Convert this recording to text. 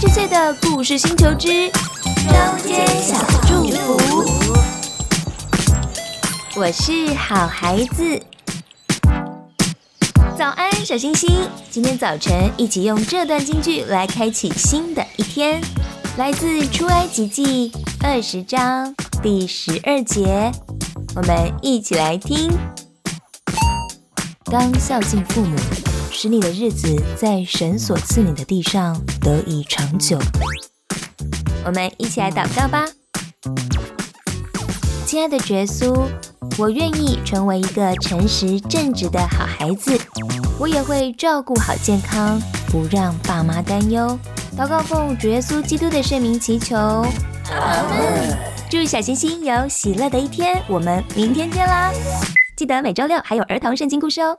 十岁的故事星球之中间小祝福，我是好孩子。早安，小星星！今天早晨一起用这段京剧来开启新的一天，来自出埃及记二十章第十二节，我们一起来听。当孝敬父母。使你的日子在神所赐你的地上得以长久。我们一起来祷告吧，亲爱的耶稣，我愿意成为一个诚实正直的好孩子，我也会照顾好健康，不让爸妈担忧。祷告奉主耶稣基督的圣名祈求，祝小星星有喜乐的一天，我们明天见啦！记得每周六还有儿童圣经故事哦。